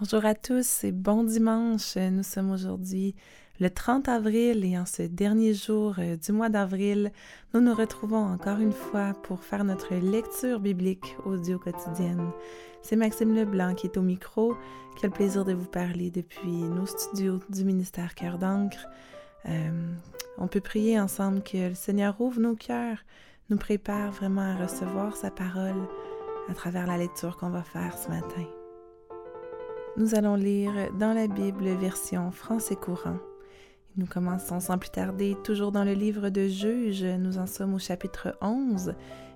Bonjour à tous et bon dimanche. Nous sommes aujourd'hui le 30 avril et en ce dernier jour euh, du mois d'avril, nous nous retrouvons encore une fois pour faire notre lecture biblique audio quotidienne. C'est Maxime Leblanc qui est au micro, qui a le plaisir de vous parler depuis nos studios du ministère Cœur d'encre. Euh, on peut prier ensemble que le Seigneur ouvre nos cœurs, nous prépare vraiment à recevoir sa parole à travers la lecture qu'on va faire ce matin. Nous allons lire dans la Bible version français courant. Nous commençons sans plus tarder, toujours dans le livre de Juges. Nous en sommes au chapitre 11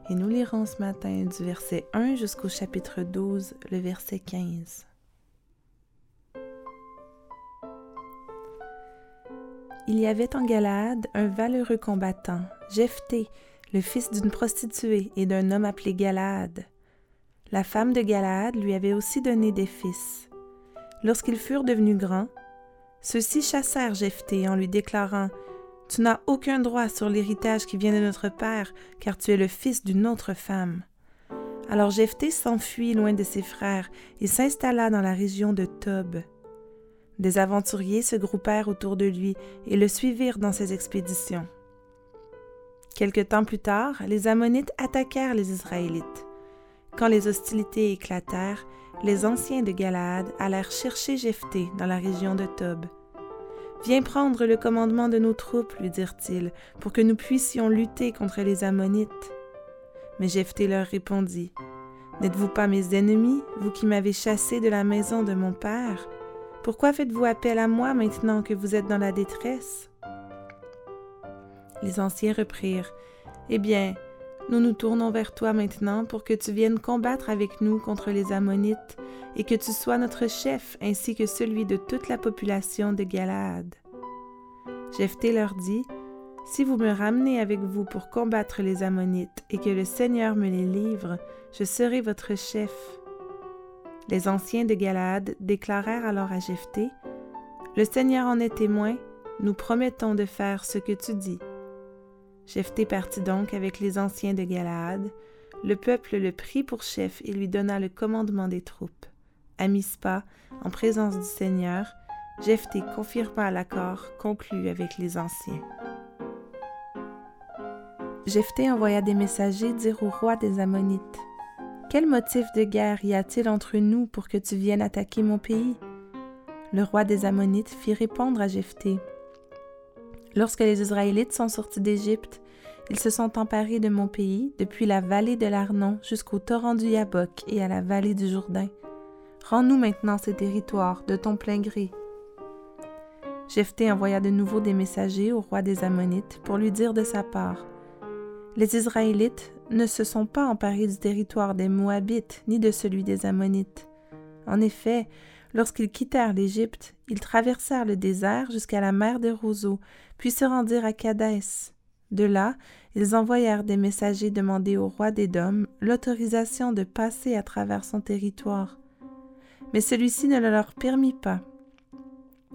et nous lirons ce matin du verset 1 jusqu'au chapitre 12, le verset 15. Il y avait en Galade un valeureux combattant, Jephthé, le fils d'une prostituée et d'un homme appelé Galade. La femme de Galade lui avait aussi donné des fils. Lorsqu'ils furent devenus grands, ceux-ci chassèrent Jephthé en lui déclarant Tu n'as aucun droit sur l'héritage qui vient de notre père, car tu es le fils d'une autre femme. Alors Jephthé s'enfuit loin de ses frères et s'installa dans la région de Tob. Des aventuriers se groupèrent autour de lui et le suivirent dans ses expéditions. Quelque temps plus tard, les Ammonites attaquèrent les Israélites. Quand les hostilités éclatèrent, les anciens de Galaad allèrent chercher Jephthé dans la région de Tob. Viens prendre le commandement de nos troupes, lui dirent-ils, pour que nous puissions lutter contre les Ammonites. Mais Jephthé leur répondit N'êtes-vous pas mes ennemis, vous qui m'avez chassé de la maison de mon père? Pourquoi faites-vous appel à moi maintenant que vous êtes dans la détresse? Les anciens reprirent Eh bien, nous nous tournons vers toi maintenant pour que tu viennes combattre avec nous contre les Ammonites et que tu sois notre chef ainsi que celui de toute la population de Galaad. Jephthé leur dit Si vous me ramenez avec vous pour combattre les Ammonites et que le Seigneur me les livre, je serai votre chef. Les anciens de Galaad déclarèrent alors à Jephthé Le Seigneur en est témoin, nous promettons de faire ce que tu dis. Jephthé partit donc avec les anciens de Galaad. Le peuple le prit pour chef et lui donna le commandement des troupes. À Mispa, en présence du Seigneur, Jephthé confirma l'accord conclu avec les anciens. Jephthé envoya des messagers dire au roi des Ammonites Quel motif de guerre y a-t-il entre nous pour que tu viennes attaquer mon pays? Le roi des Ammonites fit répondre à Jephthé Lorsque les Israélites sont sortis d'Égypte, ils se sont emparés de mon pays, depuis la vallée de l'Arnon jusqu'au torrent du Yabok et à la vallée du Jourdain. Rends-nous maintenant ces territoires de ton plein gré. Jephthé envoya de nouveau des messagers au roi des Ammonites pour lui dire de sa part Les Israélites ne se sont pas emparés du territoire des Moabites ni de celui des Ammonites. En effet, Lorsqu'ils quittèrent l'Égypte, ils traversèrent le désert jusqu'à la mer des roseaux, puis se rendirent à Cadès. De là, ils envoyèrent des messagers demander au roi d'Édom l'autorisation de passer à travers son territoire. Mais celui-ci ne le leur permit pas.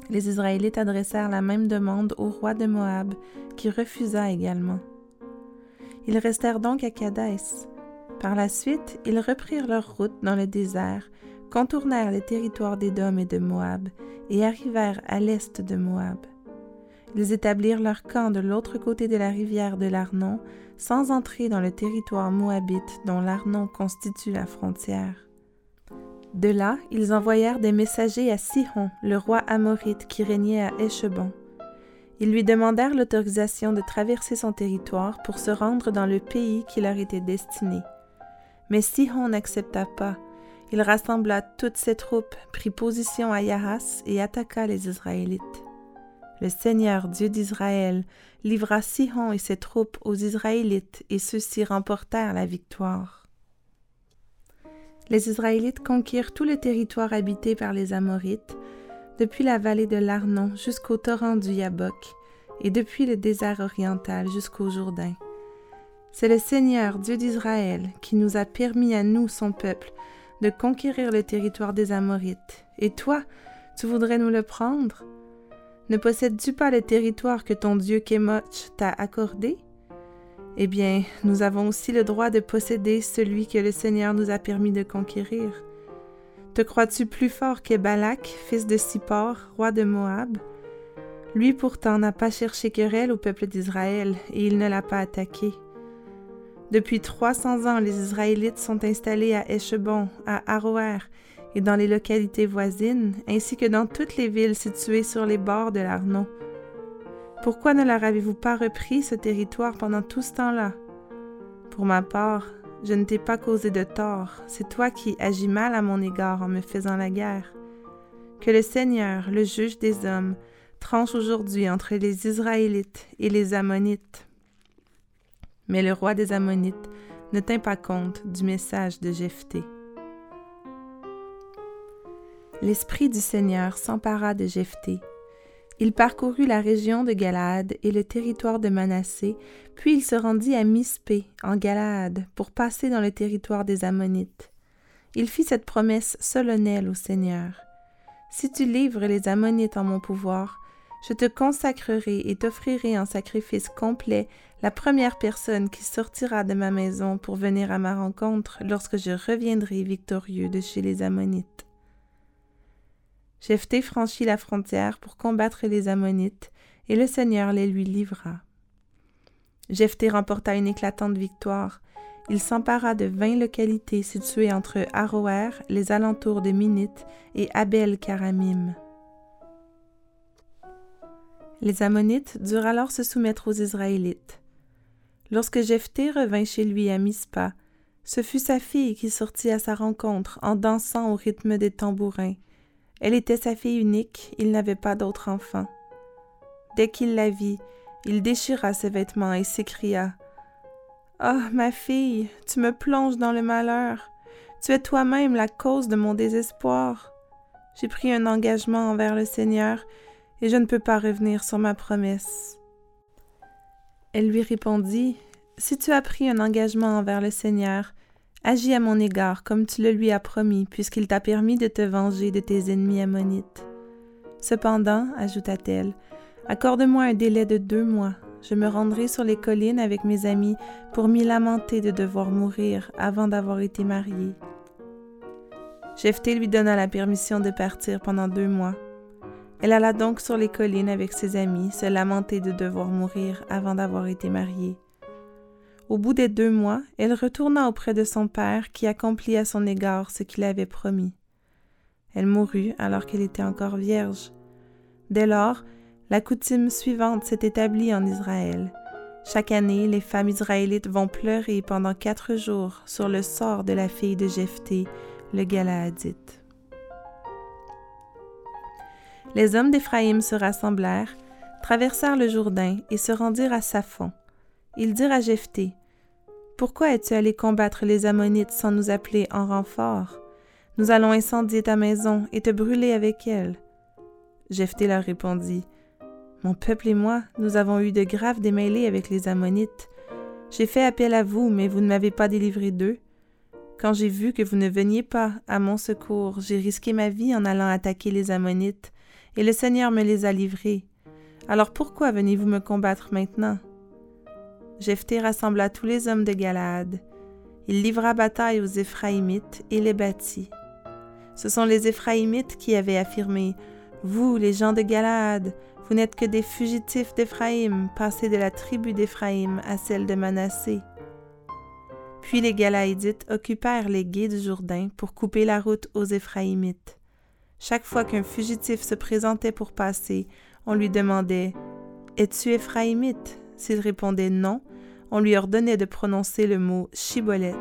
Les Israélites adressèrent la même demande au roi de Moab, qui refusa également. Ils restèrent donc à Cadès. Par la suite, ils reprirent leur route dans le désert, contournèrent les territoires d'Édom et de Moab et arrivèrent à l'est de Moab. Ils établirent leur camp de l'autre côté de la rivière de l'Arnon, sans entrer dans le territoire moabite dont l'Arnon constitue la frontière. De là, ils envoyèrent des messagers à Sihon, le roi amorite qui régnait à Échebon. Ils lui demandèrent l'autorisation de traverser son territoire pour se rendre dans le pays qui leur était destiné. Mais Sihon n'accepta pas, il rassembla toutes ses troupes, prit position à Yahas et attaqua les Israélites. Le Seigneur Dieu d'Israël livra Sihon et ses troupes aux Israélites, et ceux-ci remportèrent la victoire. Les Israélites conquirent tout le territoire habité par les Amorites, depuis la vallée de l'Arnon jusqu'au torrent du Yabok, et depuis le désert oriental jusqu'au Jourdain. C'est le Seigneur Dieu d'Israël qui nous a permis à nous, son peuple, de conquérir le territoire des Amorites. Et toi, tu voudrais nous le prendre? Ne possèdes-tu pas le territoire que ton Dieu Kémoch t'a accordé? Eh bien, nous avons aussi le droit de posséder celui que le Seigneur nous a permis de conquérir. Te crois-tu plus fort que Balak, fils de Sippor, roi de Moab? Lui pourtant n'a pas cherché querelle au peuple d'Israël, et il ne l'a pas attaqué. Depuis trois cents ans, les Israélites sont installés à Eshebon, à Aroer et dans les localités voisines, ainsi que dans toutes les villes situées sur les bords de l'Arnaud. Pourquoi ne leur avez-vous pas repris ce territoire pendant tout ce temps-là? Pour ma part, je ne t'ai pas causé de tort, c'est toi qui agis mal à mon égard en me faisant la guerre. Que le Seigneur, le juge des hommes, tranche aujourd'hui entre les Israélites et les Ammonites. Mais le roi des Ammonites ne tint pas compte du message de Jephthé. L'esprit du Seigneur s'empara de Jephthé il parcourut la région de Galaad et le territoire de Manassé, puis il se rendit à Mispé, en Galaad, pour passer dans le territoire des Ammonites. Il fit cette promesse solennelle au Seigneur. Si tu livres les Ammonites en mon pouvoir, je te consacrerai et t'offrirai en sacrifice complet la première personne qui sortira de ma maison pour venir à ma rencontre lorsque je reviendrai victorieux de chez les Ammonites. Jephthé franchit la frontière pour combattre les Ammonites, et le Seigneur les lui livra. Jephthé remporta une éclatante victoire. Il s'empara de vingt localités situées entre Aroer, les alentours de Minite, et Abel Karamim. Les Ammonites durent alors se soumettre aux Israélites. Lorsque Jephthé revint chez lui à Mispa, ce fut sa fille qui sortit à sa rencontre en dansant au rythme des tambourins. Elle était sa fille unique, il n'avait pas d'autre enfant. Dès qu'il la vit, il déchira ses vêtements et s'écria Ah, ma fille, tu me plonges dans le malheur. Tu es toi-même la cause de mon désespoir. J'ai pris un engagement envers le Seigneur et je ne peux pas revenir sur ma promesse. Elle lui répondit Si tu as pris un engagement envers le Seigneur, Agis à mon égard comme tu le lui as promis, puisqu'il t'a permis de te venger de tes ennemis ammonites. Cependant, ajouta-t-elle, accorde-moi un délai de deux mois. Je me rendrai sur les collines avec mes amis pour m'y lamenter de devoir mourir avant d'avoir été mariée. Jephthé lui donna la permission de partir pendant deux mois. Elle alla donc sur les collines avec ses amis, se lamenter de devoir mourir avant d'avoir été mariée. Au bout des deux mois, elle retourna auprès de son père qui accomplit à son égard ce qu'il avait promis. Elle mourut alors qu'elle était encore vierge. Dès lors, la coutume suivante s'est établie en Israël. Chaque année, les femmes israélites vont pleurer pendant quatre jours sur le sort de la fille de Jephthé, le Galaadite. Les hommes d'Éphraïm se rassemblèrent, traversèrent le Jourdain et se rendirent à Saphon. Ils dirent à Jephthé Pourquoi es-tu allé combattre les Ammonites sans nous appeler en renfort? Nous allons incendier ta maison et te brûler avec elle. Jephthé leur répondit Mon peuple et moi, nous avons eu de graves démêlés avec les Ammonites. J'ai fait appel à vous, mais vous ne m'avez pas délivré d'eux. Quand j'ai vu que vous ne veniez pas à mon secours, j'ai risqué ma vie en allant attaquer les Ammonites, et le Seigneur me les a livrés. Alors pourquoi venez-vous me combattre maintenant? Jephthé rassembla tous les hommes de Galaad. Il livra bataille aux Éphraïmites et les battit. Ce sont les Éphraïmites qui avaient affirmé Vous, les gens de Galaad, vous n'êtes que des fugitifs d'Éphraïm, passés de la tribu d'Éphraïm à celle de Manassé. Puis les Galaédites occupèrent les gués du Jourdain pour couper la route aux Éphraïmites. Chaque fois qu'un fugitif se présentait pour passer, on lui demandait Es-tu Éphraïmite? S'il répondait non, on lui ordonnait de prononcer le mot chibolette.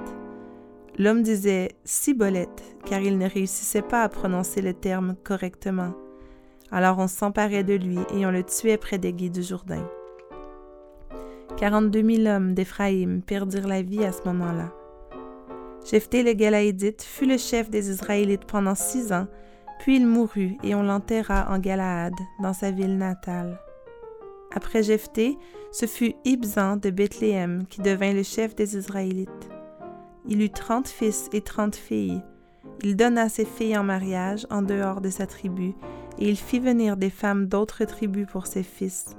L'homme disait cibolette car il ne réussissait pas à prononcer le terme correctement. Alors on s'emparait de lui et on le tuait près des guides du Jourdain. 42 000 hommes d'Éphraïm perdirent la vie à ce moment-là. Jephthé le Galaédite fut le chef des Israélites pendant six ans, puis il mourut et on l'enterra en Galaad, dans sa ville natale. Après Jephthé, ce fut Ibzan de Bethléem qui devint le chef des Israélites. Il eut trente fils et trente filles. Il donna ses filles en mariage en dehors de sa tribu, et il fit venir des femmes d'autres tribus pour ses fils.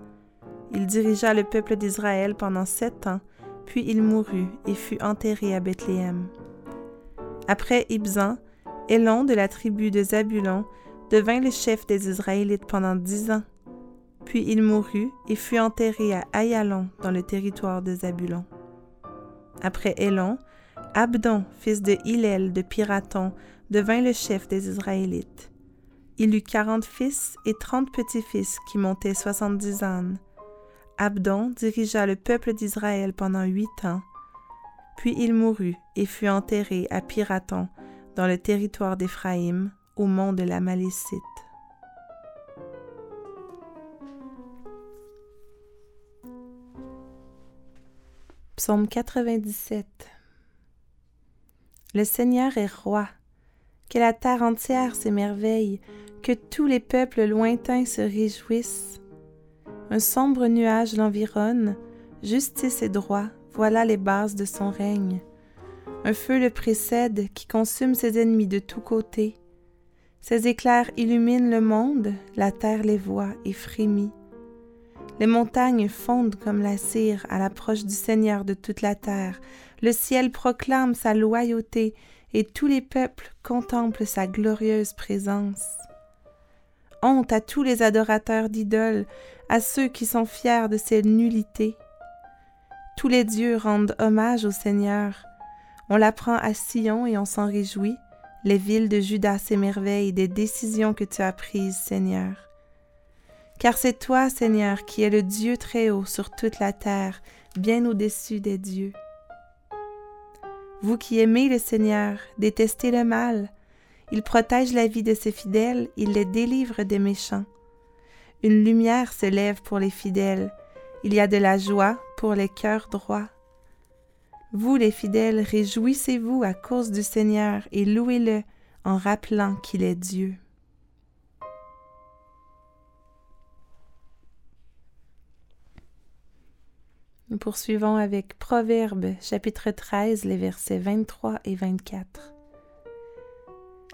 Il dirigea le peuple d'Israël pendant sept ans, puis il mourut et fut enterré à Bethléem. Après Ibzan, Élon de la tribu de Zabulon devint le chef des Israélites pendant dix ans. Puis il mourut et fut enterré à Ayalon dans le territoire de Zabulon. Après Élon, Abdon, fils de Hillel de Piraton, devint le chef des Israélites. Il eut quarante fils et trente petits-fils qui montaient soixante-dix ânes. Abdon dirigea le peuple d'Israël pendant huit ans. Puis il mourut et fut enterré à Piraton, dans le territoire d'Éphraïm, au mont de la Malécite. Psaume 97 Le Seigneur est roi, que la terre entière s'émerveille, que tous les peuples lointains se réjouissent. Un sombre nuage l'environne, justice et droit, voilà les bases de son règne. Un feu le précède qui consume ses ennemis de tous côtés. Ses éclairs illuminent le monde, la terre les voit et frémit. Les montagnes fondent comme la cire à l'approche du Seigneur de toute la terre. Le ciel proclame sa loyauté et tous les peuples contemplent sa glorieuse présence. Honte à tous les adorateurs d'idoles, à ceux qui sont fiers de ses nullités. Tous les dieux rendent hommage au Seigneur. On l'apprend à Sion et on s'en réjouit. Les villes de Juda s'émerveillent des décisions que tu as prises, Seigneur. Car c'est toi, Seigneur, qui es le Dieu très haut sur toute la terre, bien au-dessus des dieux. Vous qui aimez le Seigneur, détestez le mal. Il protège la vie de ses fidèles, il les délivre des méchants. Une lumière se lève pour les fidèles, il y a de la joie pour les cœurs droits. Vous les fidèles, réjouissez-vous à cause du Seigneur et louez-le en rappelant qu'il est Dieu. Nous poursuivons avec Proverbes chapitre 13, les versets 23 et 24.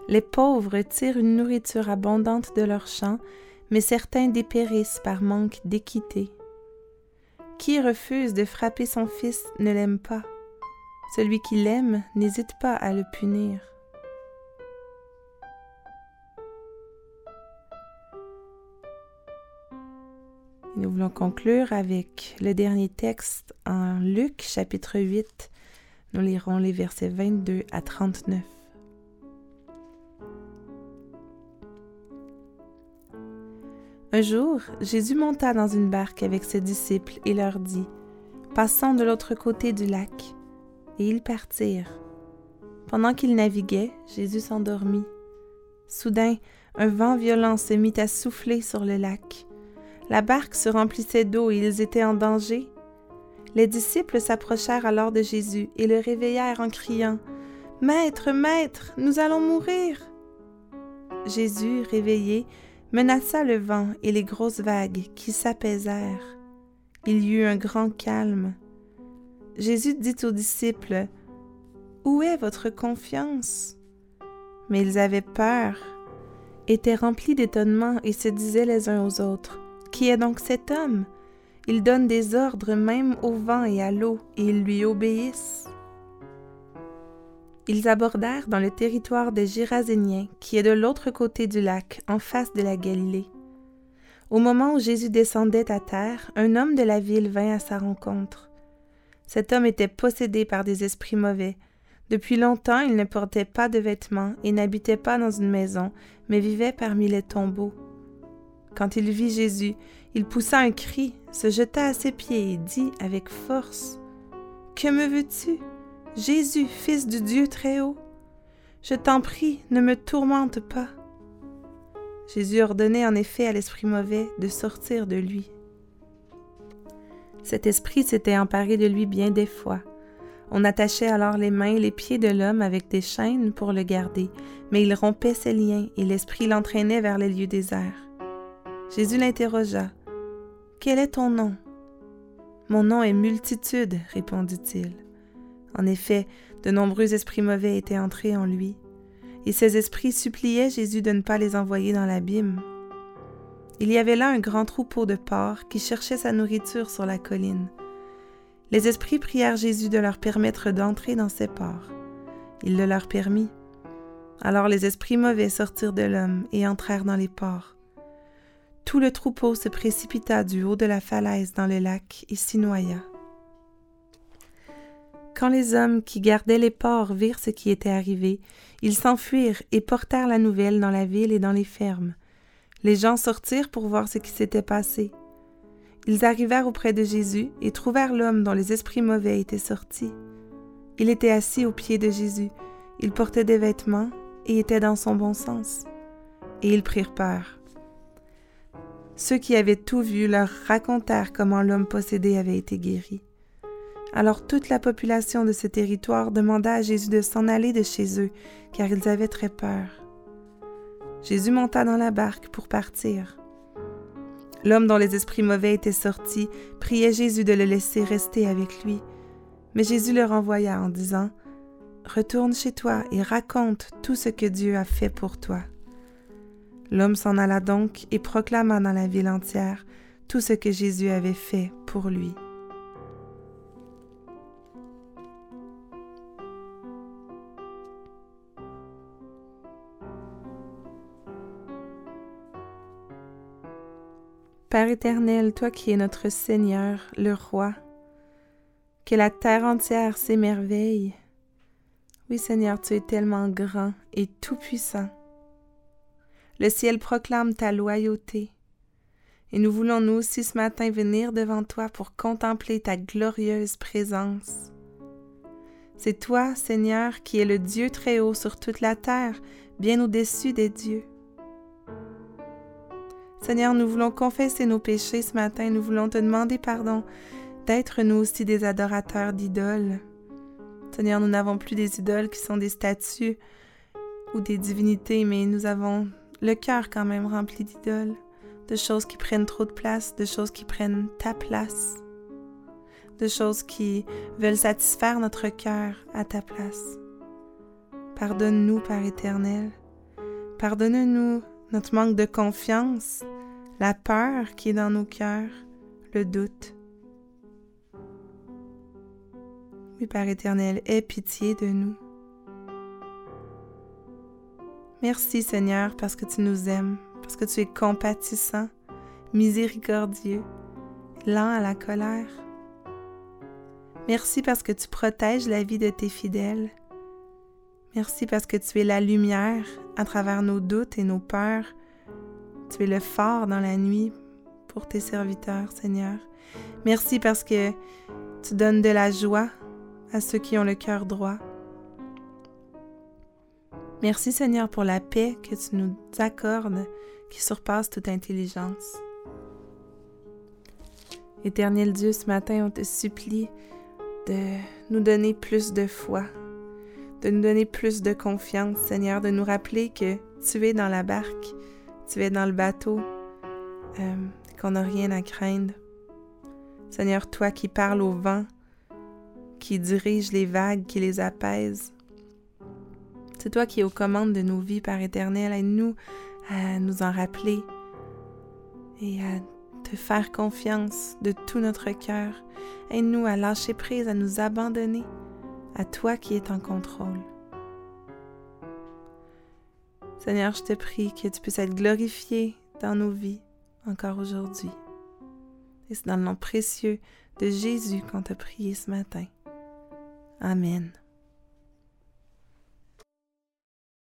Les pauvres tirent une nourriture abondante de leurs champs, mais certains dépérissent par manque d'équité. Qui refuse de frapper son fils ne l'aime pas. Celui qui l'aime n'hésite pas à le punir. Nous voulons conclure avec le dernier texte en Luc chapitre 8. Nous lirons les versets 22 à 39. Un jour, Jésus monta dans une barque avec ses disciples et leur dit, Passons de l'autre côté du lac et ils partirent. Pendant qu'ils naviguaient, Jésus s'endormit. Soudain, un vent violent se mit à souffler sur le lac. La barque se remplissait d'eau et ils étaient en danger. Les disciples s'approchèrent alors de Jésus et le réveillèrent en criant Maître, Maître, nous allons mourir. Jésus, réveillé, menaça le vent et les grosses vagues qui s'apaisèrent. Il y eut un grand calme. Jésus dit aux disciples, Où est votre confiance Mais ils avaient peur, étaient remplis d'étonnement et se disaient les uns aux autres, Qui est donc cet homme? Il donne des ordres même au vent et à l'eau, et ils lui obéissent. Ils abordèrent dans le territoire des Géraséniens, qui est de l'autre côté du lac, en face de la Galilée. Au moment où Jésus descendait à terre, un homme de la ville vint à sa rencontre. Cet homme était possédé par des esprits mauvais. Depuis longtemps, il ne portait pas de vêtements et n'habitait pas dans une maison, mais vivait parmi les tombeaux. Quand il vit Jésus, il poussa un cri, se jeta à ses pieds et dit avec force Que me veux-tu, Jésus, fils du Dieu très haut Je t'en prie, ne me tourmente pas. Jésus ordonnait en effet à l'esprit mauvais de sortir de lui. Cet esprit s'était emparé de lui bien des fois. On attachait alors les mains et les pieds de l'homme avec des chaînes pour le garder, mais il rompait ses liens et l'esprit l'entraînait vers les lieux déserts. Jésus l'interrogea. Quel est ton nom? Mon nom est multitude, répondit-il. En effet, de nombreux esprits mauvais étaient entrés en lui, et ces esprits suppliaient Jésus de ne pas les envoyer dans l'abîme. Il y avait là un grand troupeau de porcs qui cherchait sa nourriture sur la colline. Les esprits prièrent Jésus de leur permettre d'entrer dans ces porcs. Il le leur permit. Alors les esprits mauvais sortirent de l'homme et entrèrent dans les ports. Tout le troupeau se précipita du haut de la falaise dans le lac et s'y noya. Quand les hommes qui gardaient les ports virent ce qui était arrivé, ils s'enfuirent et portèrent la nouvelle dans la ville et dans les fermes. Les gens sortirent pour voir ce qui s'était passé. Ils arrivèrent auprès de Jésus et trouvèrent l'homme dont les esprits mauvais étaient sortis. Il était assis aux pieds de Jésus, il portait des vêtements et était dans son bon sens. Et ils prirent peur. Ceux qui avaient tout vu leur racontèrent comment l'homme possédé avait été guéri. Alors toute la population de ce territoire demanda à Jésus de s'en aller de chez eux, car ils avaient très peur. Jésus monta dans la barque pour partir. L'homme dont les esprits mauvais étaient sortis priait Jésus de le laisser rester avec lui. Mais Jésus le renvoya en disant, Retourne chez toi et raconte tout ce que Dieu a fait pour toi. L'homme s'en alla donc et proclama dans la ville entière tout ce que Jésus avait fait pour lui. Éternel, toi qui es notre Seigneur, le Roi, que la terre entière s'émerveille. Oui Seigneur, tu es tellement grand et tout-puissant. Le ciel proclame ta loyauté. Et nous voulons nous aussi ce matin venir devant toi pour contempler ta glorieuse présence. C'est toi, Seigneur, qui es le Dieu très haut sur toute la terre, bien au-dessus des dieux. Seigneur, nous voulons confesser nos péchés ce matin, nous voulons te demander pardon d'être nous aussi des adorateurs d'idoles. Seigneur, nous n'avons plus des idoles qui sont des statues ou des divinités, mais nous avons le cœur quand même rempli d'idoles, de choses qui prennent trop de place, de choses qui prennent ta place, de choses qui veulent satisfaire notre cœur à ta place. Pardonne-nous, Père éternel. Pardonne-nous notre manque de confiance, la peur qui est dans nos cœurs, le doute. Oui, Père éternel, aie pitié de nous. Merci Seigneur parce que tu nous aimes, parce que tu es compatissant, miséricordieux, lent à la colère. Merci parce que tu protèges la vie de tes fidèles. Merci parce que tu es la lumière à travers nos doutes et nos peurs. Tu es le phare dans la nuit pour tes serviteurs, Seigneur. Merci parce que tu donnes de la joie à ceux qui ont le cœur droit. Merci Seigneur pour la paix que tu nous accordes qui surpasse toute intelligence. Éternel Dieu, ce matin, on te supplie de nous donner plus de foi, de nous donner plus de confiance, Seigneur, de nous rappeler que tu es dans la barque, tu es dans le bateau, euh, qu'on n'a rien à craindre. Seigneur, toi qui parles au vent, qui dirige les vagues, qui les apaise. C'est toi qui es aux commandes de nos vies, Père éternel. Aide-nous à nous en rappeler et à te faire confiance de tout notre cœur. Aide-nous à lâcher prise, à nous abandonner à toi qui es en contrôle. Seigneur, je te prie que tu puisses être glorifié dans nos vies encore aujourd'hui. Et c'est dans le nom précieux de Jésus qu'on t'a prié ce matin. Amen.